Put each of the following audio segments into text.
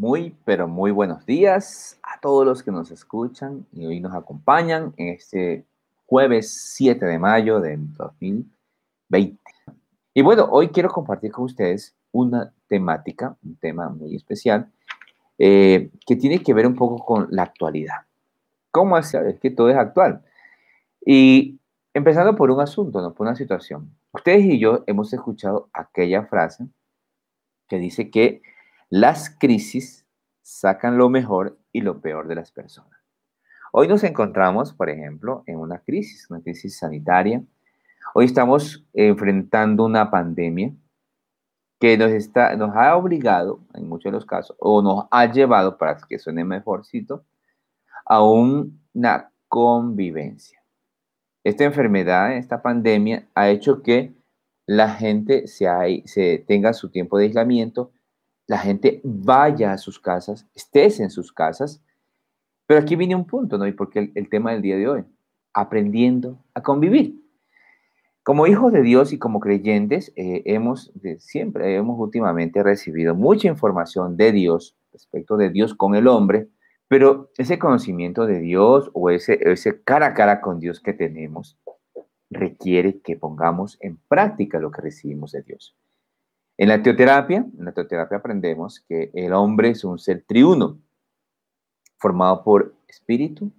Muy, pero muy buenos días a todos los que nos escuchan y hoy nos acompañan en este jueves 7 de mayo de 2020. Y bueno, hoy quiero compartir con ustedes una temática, un tema muy especial, eh, que tiene que ver un poco con la actualidad. ¿Cómo es? Que todo es actual. Y empezando por un asunto, ¿no? por una situación. Ustedes y yo hemos escuchado aquella frase que dice que las crisis sacan lo mejor y lo peor de las personas. Hoy nos encontramos, por ejemplo, en una crisis, una crisis sanitaria. Hoy estamos enfrentando una pandemia que nos, está, nos ha obligado, en muchos de los casos, o nos ha llevado, para que suene mejorcito, a una convivencia. Esta enfermedad, esta pandemia, ha hecho que la gente se, se tenga su tiempo de aislamiento, la gente vaya a sus casas, estés en sus casas. Pero aquí viene un punto, ¿no? Y porque el, tema del día de hoy, aprendiendo a convivir. Como hijos de Dios y como creyentes, eh, hemos de, siempre, hemos últimamente recibido mucha información de Dios, respecto de Dios con el hombre, pero ese conocimiento de Dios o ese, ese cara a cara con Dios que tenemos requiere que pongamos en práctica lo que recibimos de Dios. En la teoterapia, en la teoterapia aprendemos que el hombre es un ser triuno, formado por espíritu,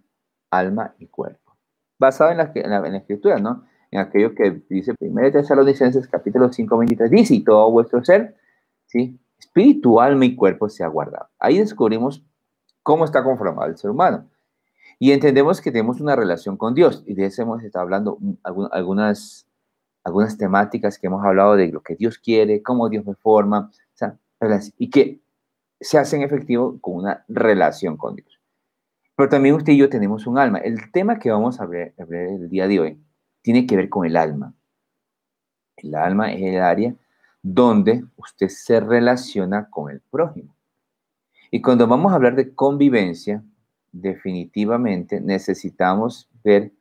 alma y cuerpo. Basado en la, en la, escritura, ¿no? En aquello que dice 1 Tesalonicenses capítulo 5, 23, dice, y todo vuestro ser, ¿sí? Espíritu, alma y cuerpo se ha guardado. Ahí descubrimos cómo está conformado el ser humano. Y entendemos que tenemos una relación con Dios. Y de eso hemos estado hablando algunas algunas temáticas que hemos hablado de lo que Dios quiere, cómo Dios me forma, y que se hacen efectivo con una relación con Dios. Pero también usted y yo tenemos un alma. El tema que vamos a ver, a ver el día de hoy tiene que ver con el alma. El alma es el área donde usted se relaciona con el prójimo. Y cuando vamos a hablar de convivencia, definitivamente necesitamos ver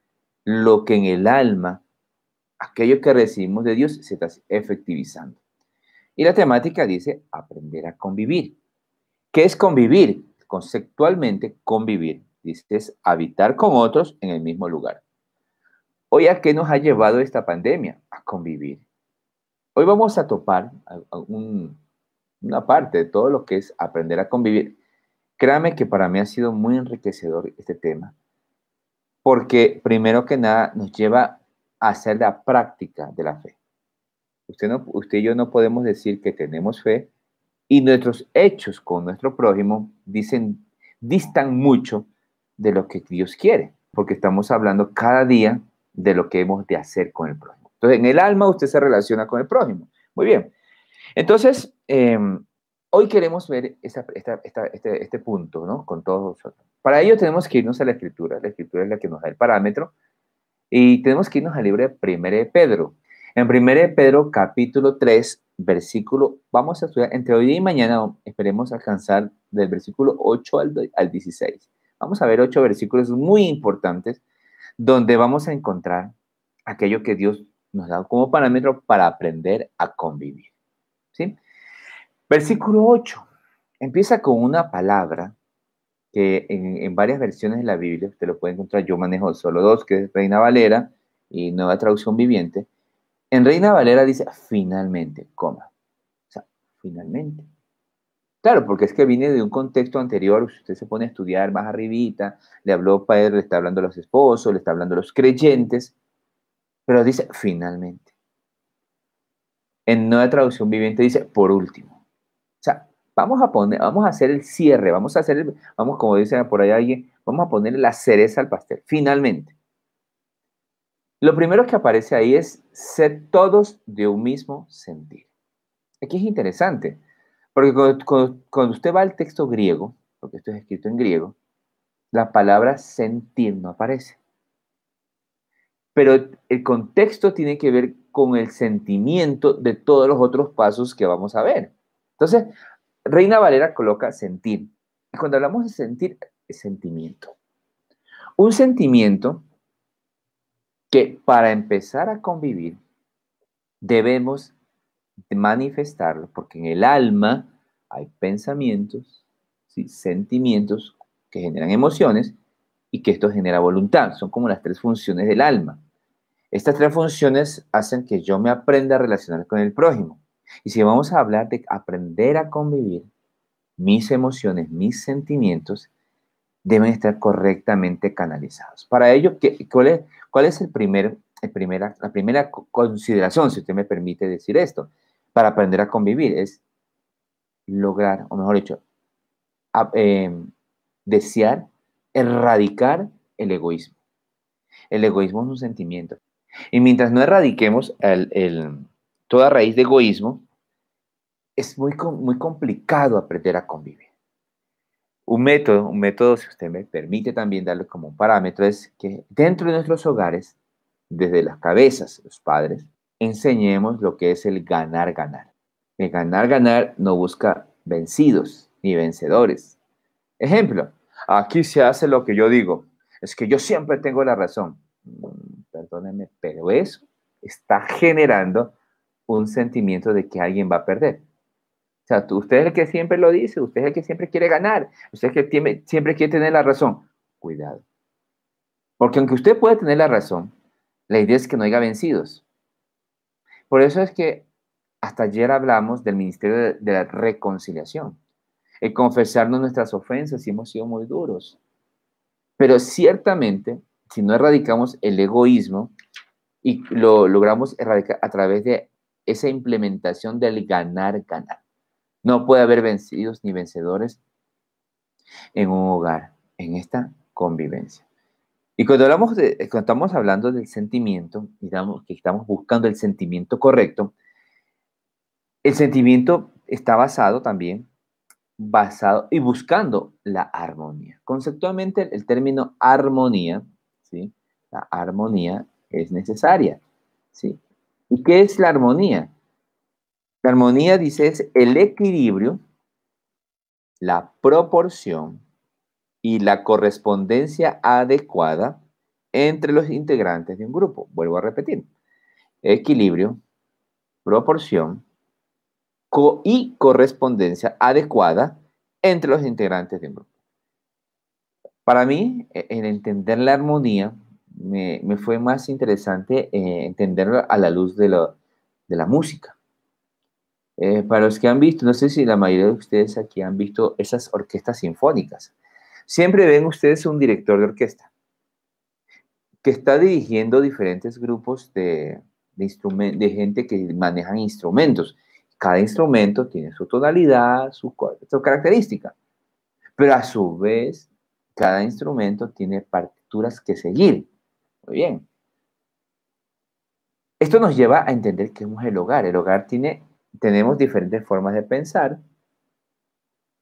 lo que en el alma aquello que recibimos de Dios se está efectivizando. Y la temática dice aprender a convivir. ¿Qué es convivir? Conceptualmente, convivir. Dice es habitar con otros en el mismo lugar. Hoy, ¿a qué nos ha llevado esta pandemia? A convivir. Hoy vamos a topar una parte de todo lo que es aprender a convivir. Créame que para mí ha sido muy enriquecedor este tema, porque primero que nada nos lleva hacer la práctica de la fe. Usted, no, usted y yo no podemos decir que tenemos fe y nuestros hechos con nuestro prójimo dicen, distan mucho de lo que Dios quiere, porque estamos hablando cada día de lo que hemos de hacer con el prójimo. Entonces, en el alma usted se relaciona con el prójimo. Muy bien. Entonces, em, hoy queremos ver este, este, punto, ¿no? Con todos nosotros. Para ello tenemos que irnos a la escritura. La escritura es la que nos da el parámetro y tenemos que irnos al libro de 1 de Pedro. En 1 de Pedro, capítulo 3, versículo, vamos a estudiar entre hoy y mañana, esperemos alcanzar del versículo 8 al, al 16. Vamos a ver ocho versículos muy importantes donde vamos a encontrar aquello que Dios nos da como parámetro para aprender a convivir. ¿sí? Versículo 8 empieza con una palabra que en, varias versiones de la Biblia, usted lo puede encontrar, yo manejo solo dos, que es Reina Valera y Nueva Traducción Viviente. En Reina Valera dice finalmente, coma. O sea, finalmente. Claro, porque es que viene de un contexto anterior, usted se pone a estudiar más arribita, le habló Padre, le está hablando a los esposos, le está hablando a los creyentes, pero dice finalmente. En Nueva Traducción Viviente dice por último. Vamos a poner, vamos a hacer el cierre, vamos a hacer, vamos, como dice por ahí alguien, vamos a ponerle la cereza al pastel, finalmente. Lo primero que aparece ahí es ser todos de un mismo sentir. Aquí es interesante, porque cuando, usted va al texto griego, porque esto es escrito en griego, la palabra sentir no aparece. Pero el contexto tiene que ver con el sentimiento de todos los otros pasos que vamos a ver. Entonces, Reina Valera coloca sentir. Y cuando hablamos de sentir, es sentimiento. Un sentimiento que para empezar a convivir debemos manifestarlo, porque en el alma hay pensamientos, ¿sí? sentimientos que generan emociones y que esto genera voluntad. Son como las tres funciones del alma. Estas tres funciones hacen que yo me aprenda a relacionar con el prójimo. Y si vamos a hablar de aprender a convivir, mis emociones, mis sentimientos deben estar correctamente canalizados. Para ello, cuál, es, ¿cuál es el primer, el primera, la primera consideración, si usted me permite decir esto, para aprender a convivir? Es lograr, o mejor dicho, em, desear erradicar el egoísmo. El egoísmo es un sentimiento. Y mientras no erradiquemos el, toda raíz de egoísmo, es muy, muy complicado aprender a convivir. Un método, un método, si usted me permite también darle como un parámetro, es que dentro de nuestros hogares, desde las cabezas, los padres, enseñemos lo que es el ganar-ganar. El ganar-ganar no busca vencidos ni vencedores. Ejemplo, aquí se hace lo que yo digo. Es que yo siempre tengo la razón. Mm, perdónenme, pero eso está generando un sentimiento de que alguien va a perder. O sea, usted es el que siempre lo dice, usted es el que siempre quiere ganar, usted es el que siempre quiere tener la razón. Cuidado. Porque aunque usted puede tener la razón, la idea es que no haya vencidos. Por eso es que hasta ayer hablamos del Ministerio de, la Reconciliación, el confesarnos nuestras ofensas y hemos sido muy duros. Pero ciertamente, si no erradicamos el egoísmo y lo logramos erradicar a través de esa implementación del ganar-ganar, no puede haber vencidos ni vencedores en un hogar, en esta convivencia. Y cuando, hablamos cuando estamos hablando del sentimiento, digamos que estamos buscando el sentimiento correcto, el sentimiento está basado también, basado y buscando la armonía. Conceptualmente, el término armonía, ¿sí? La armonía es necesaria, ¿sí? ¿Y qué es la armonía? La armonía, dice, es el equilibrio, la proporción y la correspondencia adecuada entre los integrantes de un grupo. Vuelvo a repetir. Equilibrio, proporción y correspondencia adecuada entre los integrantes de un grupo. Para mí, e, en entender la armonía, me, fue más interesante eh, entenderlo a la luz de, la música. Eh, para los que han visto, no sé si la mayoría de ustedes aquí han visto esas orquestas sinfónicas. Siempre ven ustedes un director de orquesta que está dirigiendo diferentes grupos de gente que manejan instrumentos cada instrumento tiene su tonalidad, su, característica, pero a su vez, cada instrumento tiene partituras que seguir. Bien. Esto nos lleva a entender qué es el hogar. El hogar tiene, tenemos diferentes formas de pensar,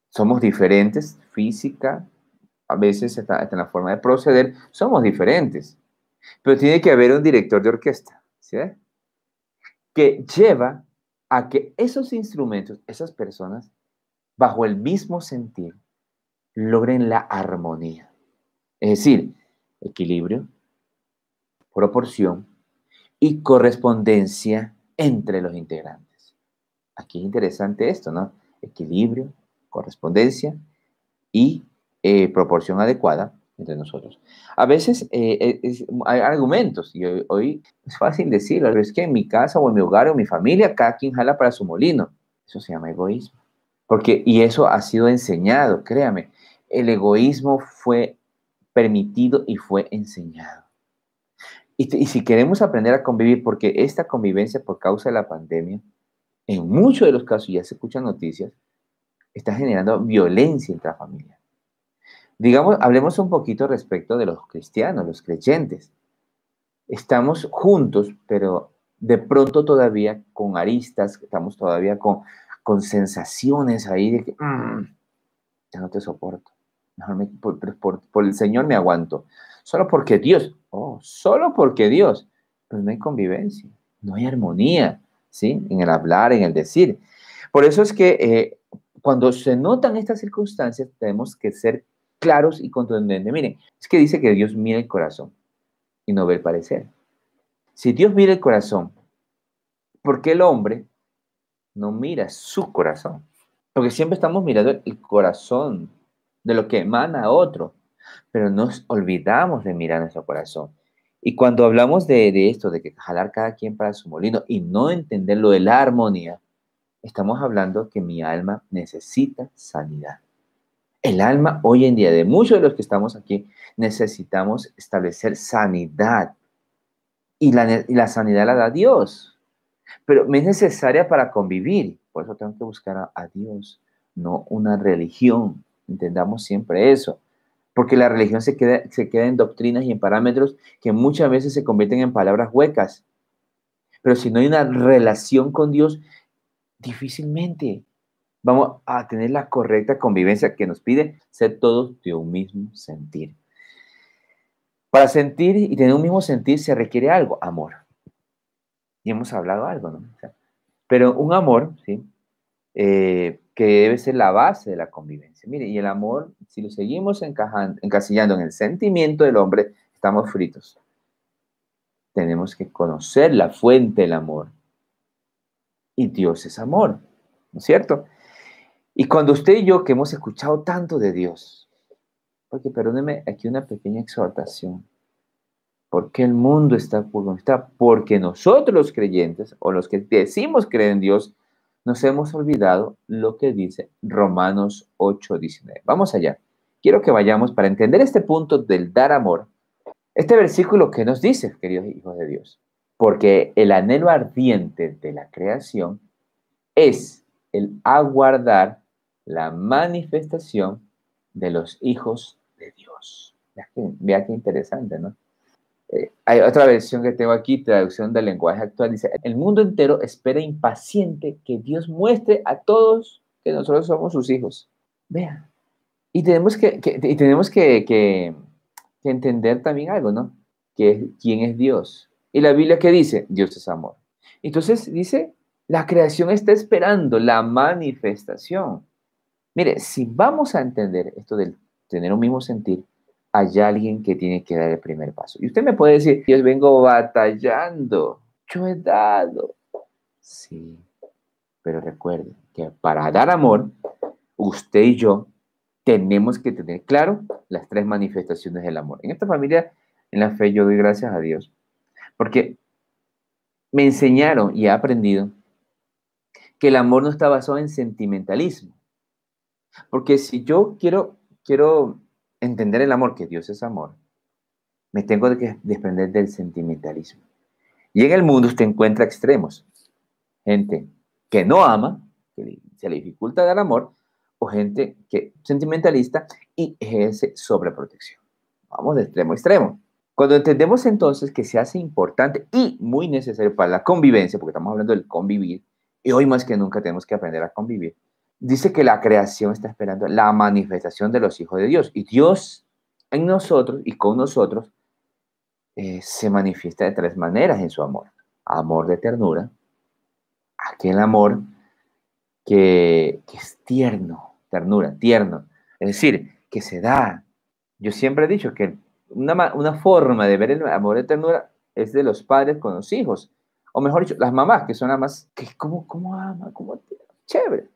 somos diferentes, física, a veces hasta, en la forma de proceder, somos diferentes. Pero tiene que haber un director de orquesta. Que lleva a que esos instrumentos, esas personas, bajo el mismo sentir, logren la armonía. Es decir, equilibrio, proporción y correspondencia entre los integrantes. Aquí es interesante esto, ¿no? Equilibrio, correspondencia y eh, proporción adecuada entre nosotros. A veces eh, hay argumentos, y hoy, es fácil decirlo, pero es que en mi casa o en mi hogar o en mi familia, cada quien jala para su molino. Eso se llama egoísmo. Porque, y eso ha sido enseñado, créame, el egoísmo fue permitido y fue enseñado. Y, y si queremos aprender a convivir, porque esta convivencia por causa de la pandemia, en muchos de los casos, ya se escuchan noticias, está generando violencia familia Digamos, hablemos un poquito respecto de los cristianos, los creyentes. Estamos juntos, pero de pronto todavía con aristas, estamos todavía con, con sensaciones ahí de que mm, ya no te soporto. por, el Señor me aguanto. Solo porque Dios, oh, solo porque Dios, pues no hay convivencia, no hay armonía, ¿sí? En el hablar, en el decir. Por eso es que eh, cuando se notan estas circunstancias, tenemos que ser claros y contundentes. Miren, es que dice que Dios mira el corazón y no ve el parecer. Si Dios mira el corazón, ¿por qué el hombre no mira su corazón? Porque siempre estamos mirando el corazón de lo que emana otro, pero nos olvidamos de mirar nuestro corazón. Y cuando hablamos de, esto, de que jalar cada quien para su molino y no entender lo de la armonía, estamos hablando que mi alma necesita sanidad. El alma hoy en día de muchos de los que estamos aquí necesitamos establecer sanidad. Y la, la sanidad la da Dios. Pero es necesaria para convivir. Por eso tengo que buscar a Dios, no una religión. Entendamos siempre eso porque la religión se queda, se queda en doctrinas y en parámetros que muchas veces se convierten en palabras huecas. Pero si no hay una relación con Dios, difícilmente vamos a tener la correcta convivencia que nos pide ser todos de un mismo sentir. Para sentir y tener un mismo sentir se requiere algo, amor. Y hemos hablado algo, ¿no? pero un amor, ¿sí? Eh, que debe ser la base de la convivencia. Mire, y el amor, si lo seguimos encasillando en el sentimiento del hombre, estamos fritos. Tenemos que conocer la fuente del amor. Y Dios es amor, ¿no es cierto? Y cuando usted y yo, que hemos escuchado tanto de Dios, porque perdóneme, aquí una pequeña exhortación. ¿Por qué el mundo está como está? Porque nosotros los creyentes, o los que decimos creer en Dios, nos hemos olvidado lo que dice Romanos 8:19. Vamos allá. Quiero que vayamos para entender este punto del dar amor. Este versículo que nos dice, queridos hijos de Dios, porque el anhelo ardiente de la creación es el aguardar la manifestación de los hijos de Dios. Vea qué interesante, ¿no? Eh, hay otra versión que tengo aquí, traducción del lenguaje actual, dice, el mundo entero espera impaciente que Dios muestre a todos que nosotros somos sus hijos. Vean. Y tenemos que, y tenemos que, entender también algo, ¿no? Que quién es Dios. Y la Biblia que dice, Dios es amor. Entonces dice, la creación está esperando la manifestación. Mire, si vamos a entender esto del tener un mismo sentir, hay alguien que tiene que dar el primer paso. Y usted me puede decir, yo vengo batallando, yo he dado. Sí, pero recuerde que para dar amor, usted y yo tenemos que tener claro las tres manifestaciones del amor. En esta familia, en la fe, yo doy gracias a Dios, porque me enseñaron y he aprendido que el amor no está basado en sentimentalismo. Porque si yo quiero, quiero entender el amor, que Dios es amor, me tengo que desprender del sentimentalismo. Y en el mundo usted encuentra extremos. Gente que no ama, que se le dificulta dar amor, o gente que sentimentalista y ejerce sobreprotección. Vamos de extremo a extremo. Cuando entendemos entonces que se hace importante y muy necesario para la convivencia, porque estamos hablando del convivir, y hoy más que nunca tenemos que aprender a convivir, dice que la creación está esperando la manifestación de los hijos de Dios. Y Dios en nosotros y con nosotros eh, se manifiesta de tres maneras en su amor. Amor de ternura, aquel amor que, es tierno, ternura, tierno. Es decir, que se da. Yo siempre he dicho que una, una forma de ver el amor de ternura es de los padres con los hijos. O mejor dicho, las mamás, que son más que ¿cómo, cómo ama? ¿Cómo Chévere.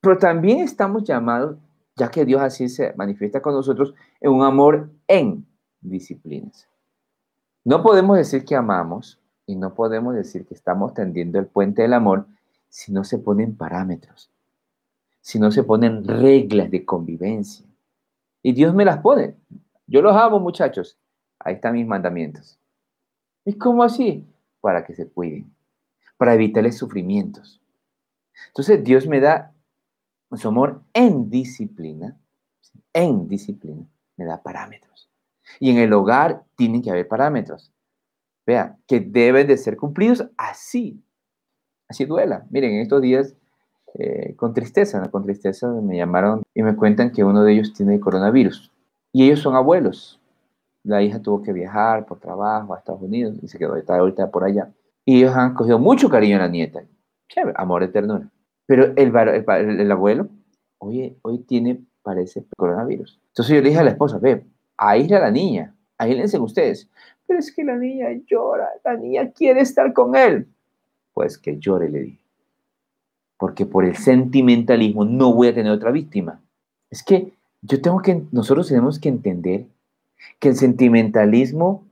Pero también estamos llamados, ya que Dios así se manifiesta con nosotros, en un amor en disciplinas. No podemos decir que amamos y no podemos decir que estamos tendiendo el puente del amor si no se ponen parámetros, si no se ponen reglas de convivencia. Y Dios me las pone. Yo los amo, muchachos. Ahí están mis mandamientos. ¿Y cómo así? Para que se cuiden, para evitarles sufrimientos. Entonces Dios me da su amor en disciplina, en disciplina, me da parámetros. Y en el hogar tienen que haber parámetros. Vea, que deben de ser cumplidos así. Así duela. Miren, en estos días, eh, con tristeza, con tristeza me llamaron y me cuentan que uno de ellos tiene coronavirus. Y ellos son abuelos. La hija tuvo que viajar por trabajo a Estados Unidos y se quedó ahorita por allá. Y ellos han cogido mucho cariño a la nieta. Chévere, amor de ternura. Pero el, el, abuelo, oye, hoy tiene, parece, coronavirus. Entonces yo le dije a la esposa, ve, aísle a la niña, aíslense ustedes. Pero es que la niña llora, la niña quiere estar con él. Pues que llore, le dije. Porque por el sentimentalismo no voy a tener otra víctima. Es que yo tengo que, nosotros tenemos que entender que el sentimentalismo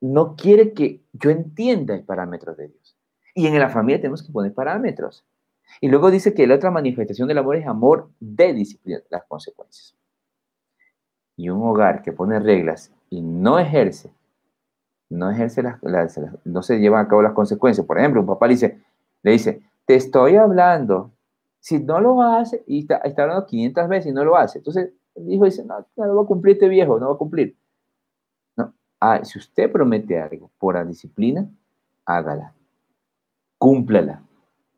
no quiere que yo entienda el parámetro de Dios. Y en la familia tenemos que poner parámetros. Y luego dice que la otra manifestación del amor es amor de disciplina, las consecuencias. Y un hogar que pone reglas y no ejerce, no ejerce las, no se llevan a cabo las consecuencias. Por ejemplo, un papá le dice, le dice, te estoy hablando, si no lo hace, y está, está hablando 500 veces y no lo hace, entonces el hijo dice, no, no va a cumplir este viejo, no va a cumplir. No. Ah, si usted promete algo por la disciplina, hágala, cúmplala.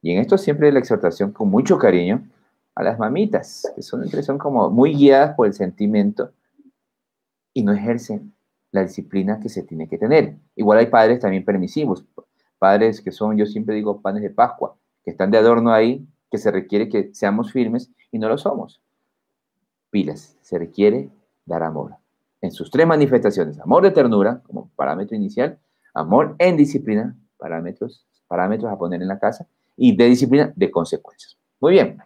Y en esto siempre la exhortación con mucho cariño a las mamitas, que son, son como muy guiadas por el sentimiento y no ejercen la disciplina que se tiene que tener. Igual hay padres también permisivos, padres que son, yo siempre digo, panes de Pascua, que están de adorno ahí, que se requiere que seamos firmes y no lo somos pilas. Se requiere dar amor. En sus tres manifestaciones, amor de ternura como parámetro inicial, amor en disciplina, parámetros, parámetros a poner en la casa, y de disciplina de consecuencias. Muy bien.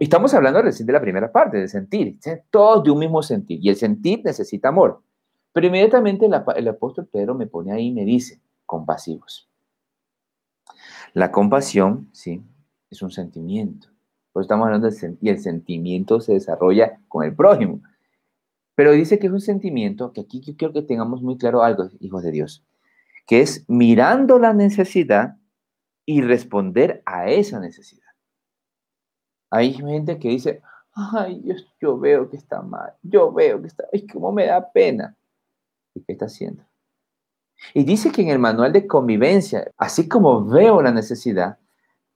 Estamos hablando recién de la primera parte, de sentir. Todos de un mismo sentir. Y el sentir necesita amor. Pero inmediatamente el, el apóstol Pedro me pone ahí y me dice, compasivos. La compasión, sí, es un sentimiento. Pues estamos hablando del y el sentimiento se desarrolla con el prójimo. Pero dice que es un sentimiento, que aquí yo quiero que tengamos muy claro algo, hijos de Dios, que es mirando la necesidad y responder a esa necesidad. Hay gente que dice, ay, yo, yo veo que está mal, yo veo que está, ay, cómo me da pena. ¿Y qué está haciendo? Y dice que en el manual de convivencia, así como veo la necesidad,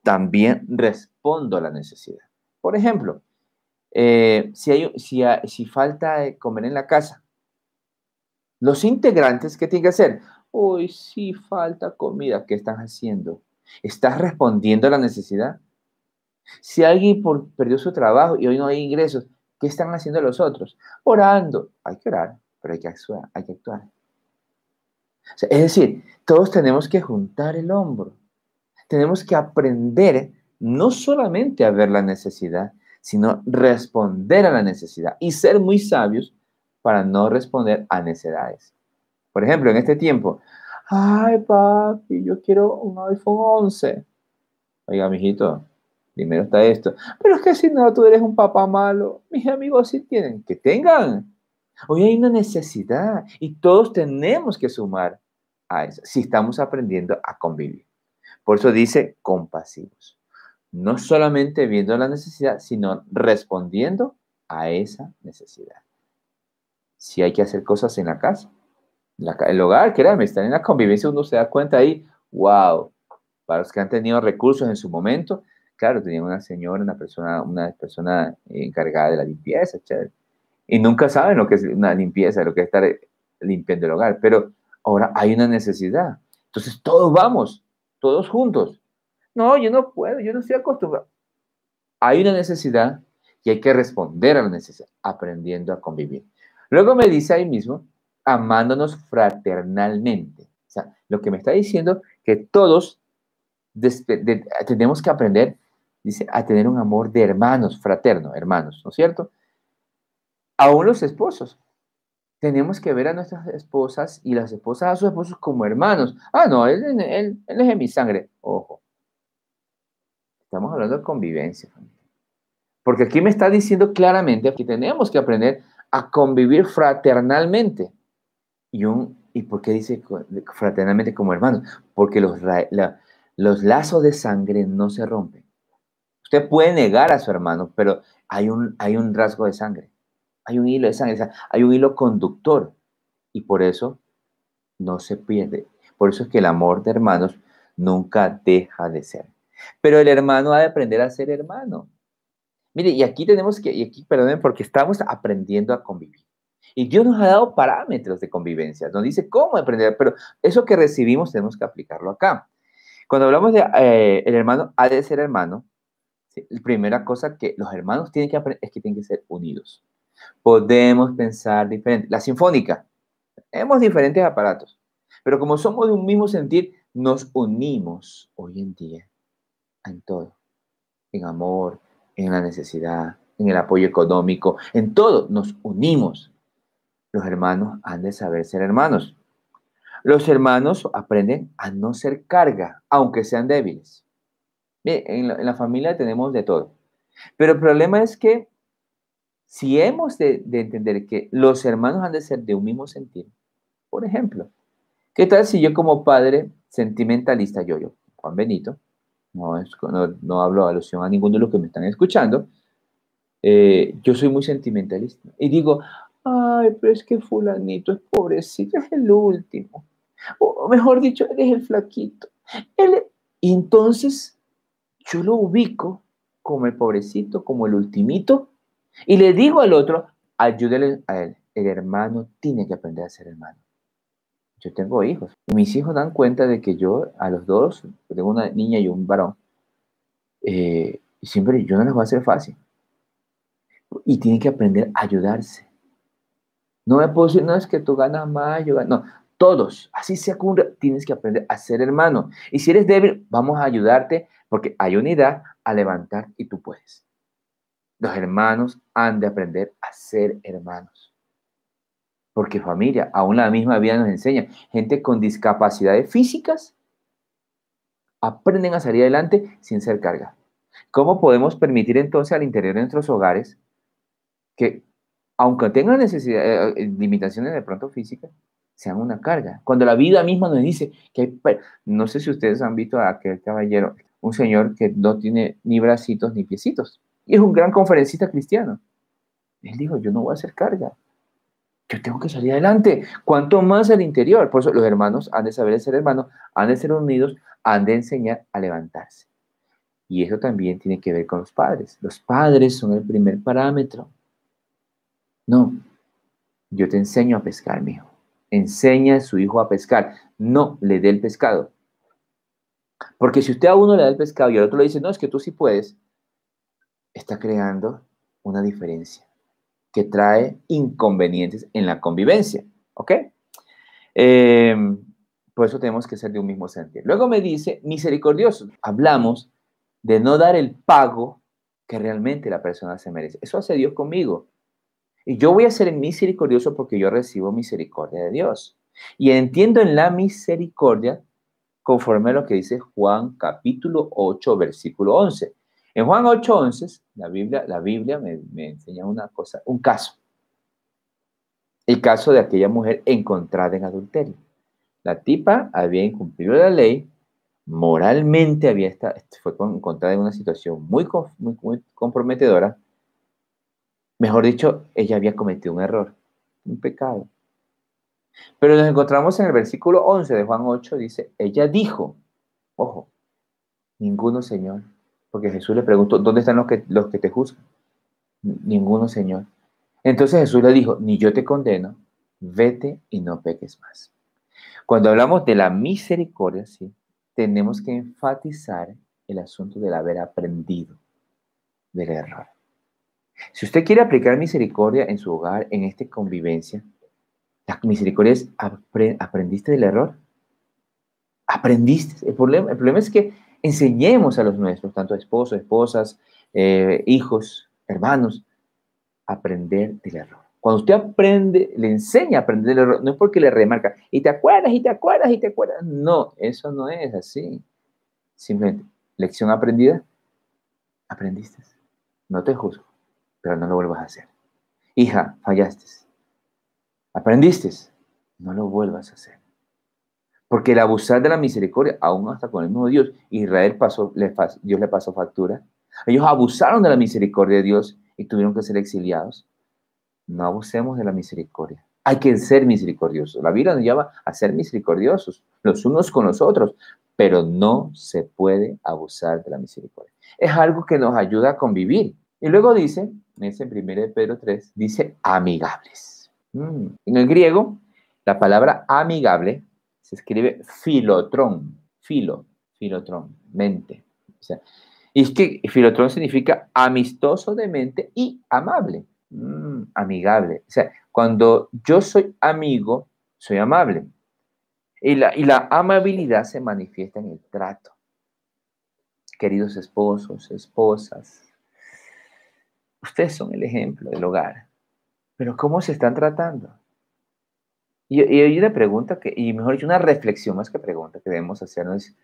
también respondo a la necesidad. Por ejemplo, eh, si, hay, si, si falta comer en la casa, los integrantes, ¿qué tienen que hacer? Uy, si falta comida, ¿qué están haciendo? ¿Estás respondiendo a la necesidad? Si alguien por, perdió su trabajo y hoy no hay ingresos, ¿qué están haciendo los otros? Orando. Hay que orar, pero hay que actuar. Hay que actuar. es decir, todos tenemos que juntar el hombro tenemos que aprender no solamente a ver la necesidad, sino responder a la necesidad y ser muy sabios para no responder a necesidades. Por ejemplo, en este tiempo, ay papi, yo quiero un iPhone 11. Oiga, mijito, primero está esto. Pero es que si no, tú eres un papá malo. Mis amigos sí tienen, que tengan. Hoy hay una necesidad y todos tenemos que sumar a eso si estamos aprendiendo a convivir. Por eso dice compasivos. No solamente viendo la necesidad, sino respondiendo a esa necesidad. Si hay que hacer cosas en la casa, el hogar, créanme, están en la convivencia, uno se da cuenta ahí, wow, para los que han tenido recursos en su momento, claro, tenían una señora, una persona, una persona encargada de la limpieza, Y nunca saben lo que es una limpieza, lo que es estar limpiando el hogar, pero ahora hay una necesidad. Entonces todos vamos, todos juntos. No, yo no puedo, yo no estoy acostumbrado. Hay una necesidad y hay que responder a la necesidad, aprendiendo a convivir. Luego me dice ahí mismo, amándonos fraternalmente. O sea, lo que me está diciendo que todos tenemos que aprender, dice, a tener un amor de hermanos, fraterno, hermanos, ¿no es cierto? Aún los esposos tenemos que ver a nuestras esposas y las esposas a sus esposos como hermanos. Ah, no, él, él, es de mi sangre. Ojo. Estamos hablando de convivencia. Porque aquí me está diciendo claramente que tenemos que aprender a convivir fraternalmente. ¿Y, un, ¿y por qué dice fraternalmente como hermanos? Porque los, los lazos de sangre no se rompen. Usted puede negar a su hermano, pero hay un, hay un rasgo de sangre. Hay un hilo de sangre, hay un hilo conductor y por eso no se pierde. Por eso es que el amor de hermanos nunca deja de ser. Pero el hermano ha de aprender a ser hermano. Mire, y aquí tenemos que, y aquí, perdonen, porque estamos aprendiendo a convivir. Y Dios nos ha dado parámetros de convivencia, nos dice cómo aprender, pero eso que recibimos tenemos que aplicarlo acá. Cuando hablamos de eh, el hermano ha de ser hermano, la primera cosa que los hermanos tienen que aprender es que tienen que ser unidos podemos pensar diferente. La sinfónica, tenemos diferentes aparatos, pero como somos de un mismo sentir, nos unimos hoy en día en todo, en amor, en la necesidad, en el apoyo económico, en todo, nos unimos. Los hermanos han de saber ser hermanos. Los hermanos aprenden a no ser carga, aunque sean débiles. En la, familia tenemos de todo. Pero el problema es que si hemos de, de, entender que los hermanos han de ser de un mismo sentido, por ejemplo, ¿qué tal si yo como padre sentimentalista, yo, yo, Juan Benito, no, no, hablo alusión a ninguno de los que me están escuchando, eh, yo soy muy sentimentalista y digo, ay, pero es que fulanito es pobrecito, es el último, o mejor dicho, él es el flaquito. Él, entonces yo lo ubico como el pobrecito, como el ultimito, y le digo al otro, ayúdele a él. El hermano tiene que aprender a ser hermano. Yo tengo hijos y mis hijos dan cuenta de que yo a los dos, tengo una niña y un varón, eh, siempre yo no les voy a hacer fácil. Y tienen que aprender a ayudarse. No me puedo decir, no, es que tú ganas más, yo gano. No, todos, así se ocurre, tienes que aprender a ser hermano. Y si eres débil, vamos a ayudarte porque hay unidad a levantar y tú puedes. Los hermanos han de aprender a ser hermanos. Porque familia, aún la misma vida nos enseña, gente con discapacidades físicas aprenden a salir adelante sin ser carga. ¿Cómo podemos permitir entonces al interior de nuestros hogares que, aunque tengan necesidad, eh, eh, limitaciones de pronto físicas, sean una carga? Cuando la vida misma nos dice que hay, no sé si ustedes han visto a aquel caballero, un señor que no tiene ni bracitos ni piecitos, y es un gran conferencista cristiano. Él dijo, yo no voy a hacer carga, yo tengo que salir adelante. Cuanto más al interior. Por eso los hermanos han de saber ser hermanos, han de ser unidos, han de enseñar a levantarse. Y eso también tiene que ver con los padres. Los padres son el primer parámetro. No, yo te enseño a pescar, mi hijo. Enseña a su hijo a pescar. No le dé el pescado. Porque si usted a uno le da el pescado y al otro le dice, no, es que tú sí puedes, está creando una diferencia que trae inconvenientes en la convivencia. ¿Ok? Em, por eso tenemos que ser de un mismo sentido. Luego me dice misericordioso. Hablamos de no dar el pago que realmente la persona se merece. Eso hace Dios conmigo. Y yo voy a ser misericordioso porque yo recibo misericordia de Dios. Y entiendo en la misericordia conforme a lo que dice Juan capítulo 8, versículo 11. En Juan 8, 11, la Biblia, la Biblia me, me enseña una cosa, un caso. El caso de aquella mujer encontrada en adulterio. La tipa había incumplido la ley, moralmente había estado, fue encontrada en una situación muy, muy, comprometedora. Mejor dicho, ella había cometido un error, un pecado. Pero nos encontramos en el versículo 11 de Juan 8, dice, ella dijo, ojo, ninguno Señor, porque Jesús le preguntó, ¿dónde están los que, los que te juzgan? Ninguno Señor. Entonces Jesús le dijo, ni yo te condeno, vete y no peques más. Cuando hablamos de la misericordia, sí, tenemos que enfatizar el asunto del haber aprendido del error. Si usted quiere aplicar misericordia en su hogar, en esta convivencia, la misericordia es aprendiste del error. Aprendiste. El problema, el problema es que enseñemos a los nuestros, tanto esposos, esposas, eh, hijos, hermanos, a aprender del error. Cuando usted aprende, le enseña a aprender del error, no es porque le remarca, y te acuerdas, y te acuerdas, y te acuerdas. No, eso no es así. Simplemente, lección aprendida, aprendiste. No te juzgo, pero no lo vuelvas a hacer. Hija, fallaste. Aprendiste, no lo vuelvas a hacer. Porque el abusar de la misericordia, aún hasta con el mismo Dios, Israel pasó, Dios le pasó factura. Ellos abusaron de la misericordia de Dios y tuvieron que ser exiliados. No abusemos de la misericordia. Hay que ser misericordiosos. La Biblia nos llama a ser misericordiosos, los unos con los otros, pero no se puede abusar de la misericordia. Es algo que nos ayuda a convivir. Y luego dice, en ese 1 de Pedro 3, dice amigables. Mm. En el griego, la palabra amigable se escribe filotrón, filo, filotrón, mente. y es que filotrón significa amistoso de mente y amable. Mm, amigable. O sea, cuando yo soy amigo, soy amable. Y la, y la amabilidad se manifiesta en el trato. Queridos esposos, esposas, Ustedes son el ejemplo del hogar. Pero ¿cómo se están tratando? Y, hay una pregunta, que, y mejor dicho, una reflexión más que pregunta que debemos hacernos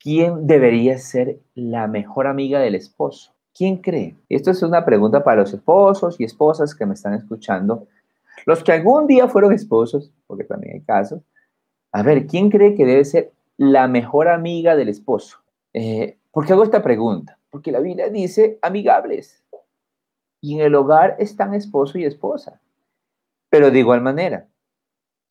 ¿quién debería ser la mejor amiga del esposo? ¿Quién cree? Esto es una pregunta para los esposos y esposas que me están escuchando. Los que algún día fueron esposos, porque también hay casos. A ver, ¿quién cree que debe ser la mejor amiga del esposo? Eh, ¿Por qué hago esta pregunta? Porque la Biblia dice amigables. Y en el hogar están esposo y esposa. Pero de igual manera,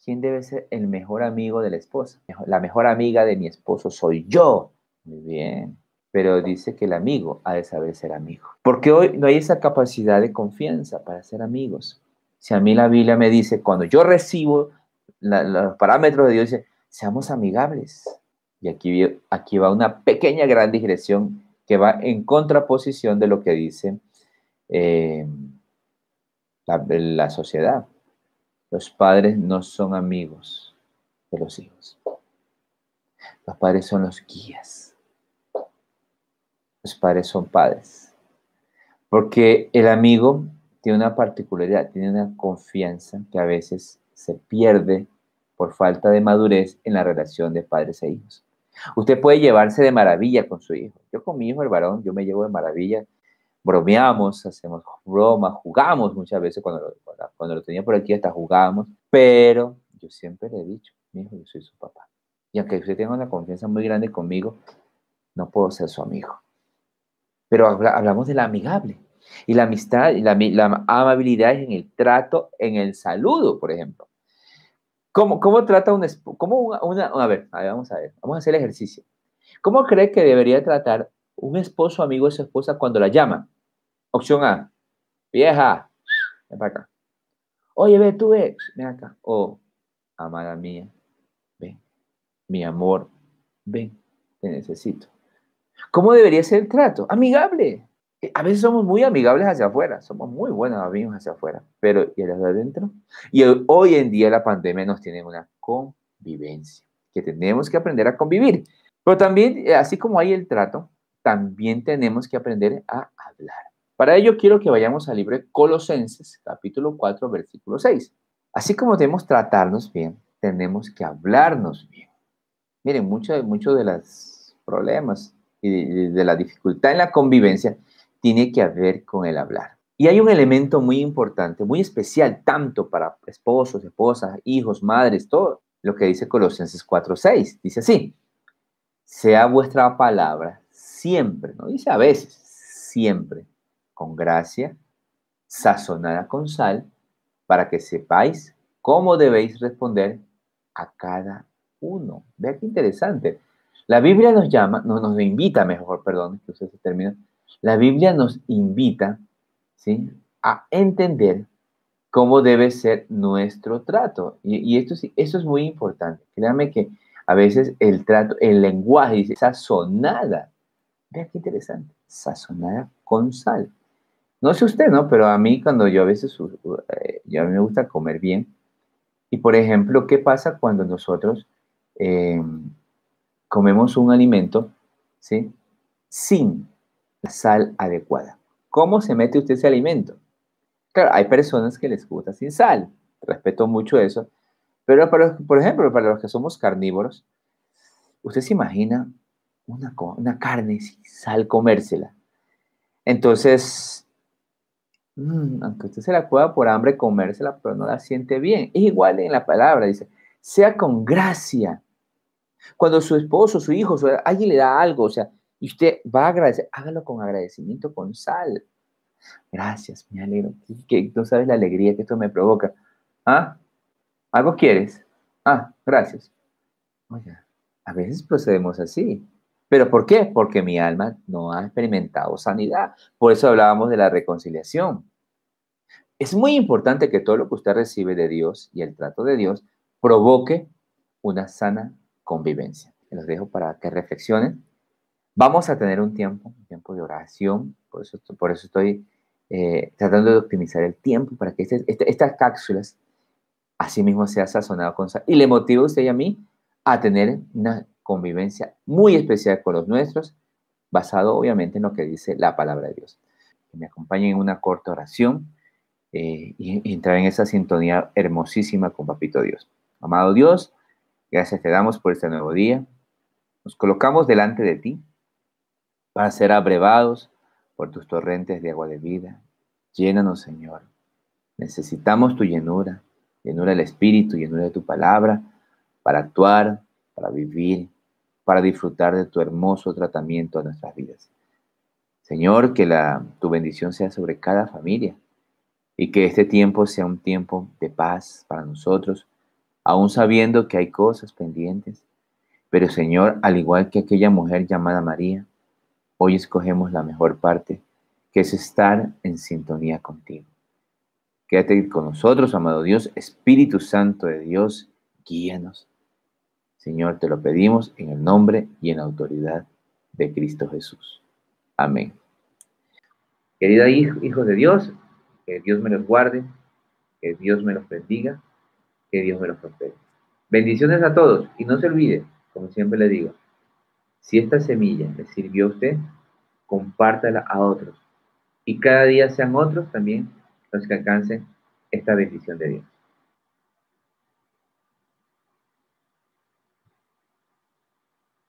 ¿quién debe ser el mejor amigo de la esposa? La mejor amiga de mi esposo soy yo. Muy bien. Pero dice que el amigo ha de saber ser amigo. Porque hoy no hay esa capacidad de confianza para ser amigos. Si a mí la Biblia me dice, cuando yo recibo los parámetros de Dios, dice, seamos amigables. Y aquí, aquí va una pequeña gran digresión que va en contraposición de lo que dice eh, la, sociedad. Los padres no son amigos de los hijos. Los padres son los guías. Los padres son padres. Porque el amigo tiene una particularidad, tiene una confianza que a veces se pierde por falta de madurez en la relación de padres e hijos. Usted puede llevarse de maravilla con su hijo. Yo con mi hijo, el varón, yo me llevo de maravilla. Bromeamos, hacemos bromas, jugamos muchas veces cuando lo, cuando lo tenía por aquí, hasta jugábamos. Pero yo siempre le he dicho, mi hijo, yo soy su papá. Y aunque usted tenga una confianza muy grande conmigo, no puedo ser su amigo. Pero hablamos de la amigable. Y la amistad y la, la amabilidad en el trato, en el saludo, por ejemplo. ¿Cómo, cómo trata un cómo una, a, ver, vamos a ver, vamos a hacer el ejercicio. ¿Cómo cree que debería tratar un esposo amigo de su esposa cuando la llama? Opción A, vieja, ven para acá. Oye, ve, tú ven acá. O, amada mía, ven. Mi amor, ven, te necesito. ¿Cómo debería ser el trato? Amigable. Eh, a veces somos muy amigables hacia afuera, somos muy buenos amigos hacia afuera, pero ¿y el de adentro? Y hoy en día la pandemia nos tiene una convivencia, que tenemos que aprender a convivir. Pero también, eh, así como hay el trato, también tenemos que aprender a hablar. Para ello quiero que vayamos al libro de Colosenses, capítulo 4, versículo 6. Así como debemos tratarnos bien, tenemos que hablarnos bien. Miren, muchos mucho de los problemas y de la dificultad en la convivencia tiene que ver con el hablar. Y hay un elemento muy importante, muy especial, tanto para esposos, esposas, hijos, madres, todo lo que dice Colosenses 4:6. Dice así, sea vuestra palabra siempre, no dice a veces, siempre, con gracia, sazonada con sal, para que sepáis cómo debéis responder a cada uno. Vea qué interesante. La Biblia nos llama, no, nos invita, mejor, perdón, que usted se termina, la Biblia nos invita ¿sí? a entender cómo debe ser nuestro trato. Y, esto, esto es muy importante. Créanme que a veces el trato, el lenguaje dice sazonada. Vean qué interesante. Sazonada con sal. No sé usted, ¿no? Pero a mí cuando yo a veces, eh, yo a mí me gusta comer bien. Y por ejemplo, ¿qué pasa cuando nosotros em, comemos un alimento, ¿sí? Sin la sal adecuada. ¿Cómo se mete usted ese alimento? Claro, hay personas que les gusta sin sal. Respeto mucho eso. Pero, por ejemplo, para los que somos carnívoros, usted se imagina una, carne sin sal comérsela. Entonces, mm, aunque usted se la pueda por hambre comérsela, pero no la siente bien. Es igual en la palabra, dice, sea con gracia. Cuando su esposo, su hijo, alguien le da algo, o sea, y usted va a agradecer, hágalo con agradecimiento, con sal. Gracias, me alegro. Que tú sabes la alegría que esto me provoca. ¿Ah? ¿Algo quieres? Ah, gracias. Oye, a veces procedemos así. ¿Pero por qué? Porque mi alma no ha experimentado sanidad. Por eso hablábamos de la reconciliación. Es muy importante que todo lo que usted recibe de Dios y el trato de Dios provoque una sana convivencia. Los dejo para que reflexionen Vamos a tener un tiempo, un tiempo de oración, por eso, por eso estoy eh, tratando de optimizar el tiempo para que este, este, estas cápsulas así mismo sea sazonado con sal y le motive a usted y a mí a tener una convivencia muy especial con los nuestros, basado obviamente en lo que dice la palabra de Dios. que me acompañen en una corta oración eh, y, entrar en esa sintonía hermosísima con Papito Dios. Amado Dios, gracias te damos por este nuevo día. Nos colocamos delante de ti para ser abrevados por tus torrentes de agua de vida. Llénanos, Señor. Necesitamos tu llenura, llenura del Espíritu, llenura de tu palabra, para actuar, para vivir, para disfrutar de tu hermoso tratamiento a nuestras vidas. Señor, que tu bendición sea sobre cada familia y que este tiempo sea un tiempo de paz para nosotros, aún sabiendo que hay cosas pendientes. Pero Señor, al igual que aquella mujer llamada María, hoy escogemos la mejor parte, que es estar en sintonía contigo. Quédate con nosotros, amado Dios, Espíritu Santo de Dios, guíanos. Señor, te lo pedimos en el nombre y en la autoridad de Cristo Jesús. Amén. Querida hijos de Dios, que Dios me los guarde, que Dios me los bendiga, que Dios me los prospere. Bendiciones a todos y no se olvide, como siempre le digo, si esta semilla le sirvió a usted, compártala a otros y cada día sean otros también los que alcancen esta bendición de Dios.